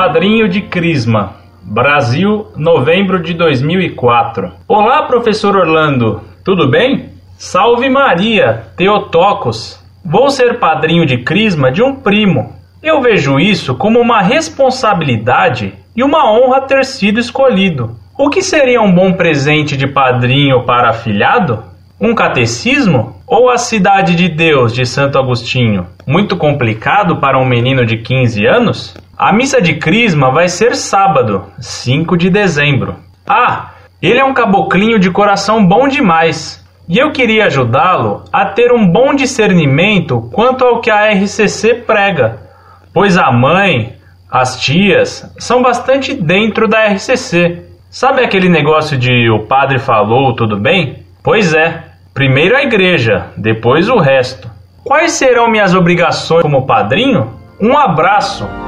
padrinho de Crisma. Brasil, novembro de 2004. Olá, professor Orlando, tudo bem? Salve Maria, Teotocos. Vou ser padrinho de Crisma de um primo. Eu vejo isso como uma responsabilidade e uma honra ter sido escolhido. O que seria um bom presente de padrinho para afilhado? Um catecismo? Ou a Cidade de Deus de Santo Agostinho? Muito complicado para um menino de 15 anos? A missa de Crisma vai ser sábado, 5 de dezembro. Ah, ele é um caboclinho de coração bom demais. E eu queria ajudá-lo a ter um bom discernimento quanto ao que a RCC prega, pois a mãe, as tias, são bastante dentro da RCC. Sabe aquele negócio de o padre falou, tudo bem? Pois é, primeiro a igreja, depois o resto. Quais serão minhas obrigações como padrinho? Um abraço!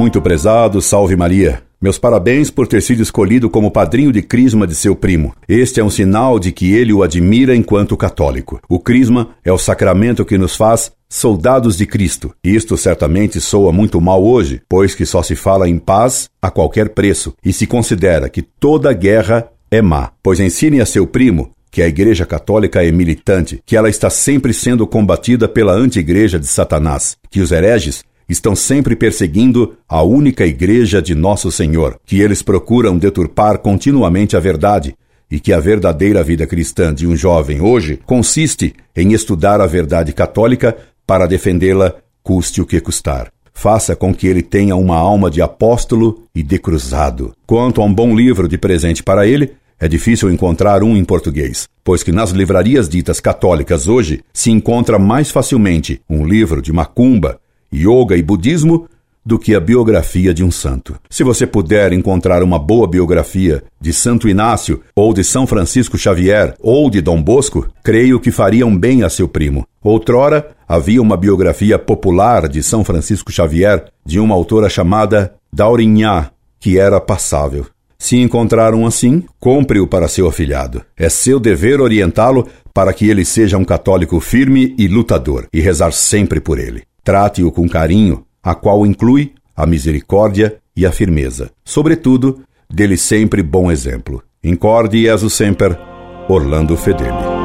Muito prezado, salve Maria. Meus parabéns por ter sido escolhido como padrinho de crisma de seu primo. Este é um sinal de que ele o admira enquanto católico. O crisma é o sacramento que nos faz soldados de Cristo. Isto certamente soa muito mal hoje, pois que só se fala em paz a qualquer preço e se considera que toda guerra é má. Pois ensine a seu primo que a Igreja Católica é militante, que ela está sempre sendo combatida pela anti-igreja de Satanás, que os hereges estão sempre perseguindo a única igreja de Nosso Senhor, que eles procuram deturpar continuamente a verdade e que a verdadeira vida cristã de um jovem hoje consiste em estudar a verdade católica para defendê-la, custe o que custar. Faça com que ele tenha uma alma de apóstolo e de cruzado. Quanto a um bom livro de presente para ele, é difícil encontrar um em português, pois que nas livrarias ditas católicas hoje se encontra mais facilmente um livro de macumba yoga e budismo do que a biografia de um santo. Se você puder encontrar uma boa biografia de Santo Inácio, ou de São Francisco Xavier, ou de Dom Bosco, creio que fariam bem a seu primo. Outrora, havia uma biografia popular de São Francisco Xavier, de uma autora chamada Daurinhá, que era passável. Se encontrar um assim, compre-o para seu afilhado. É seu dever orientá-lo para que ele seja um católico firme e lutador, e rezar sempre por ele. Trate-o com carinho, a qual inclui a misericórdia e a firmeza. Sobretudo, dê-lhe sempre bom exemplo. Incorde Jesus Semper, Orlando Fedeli.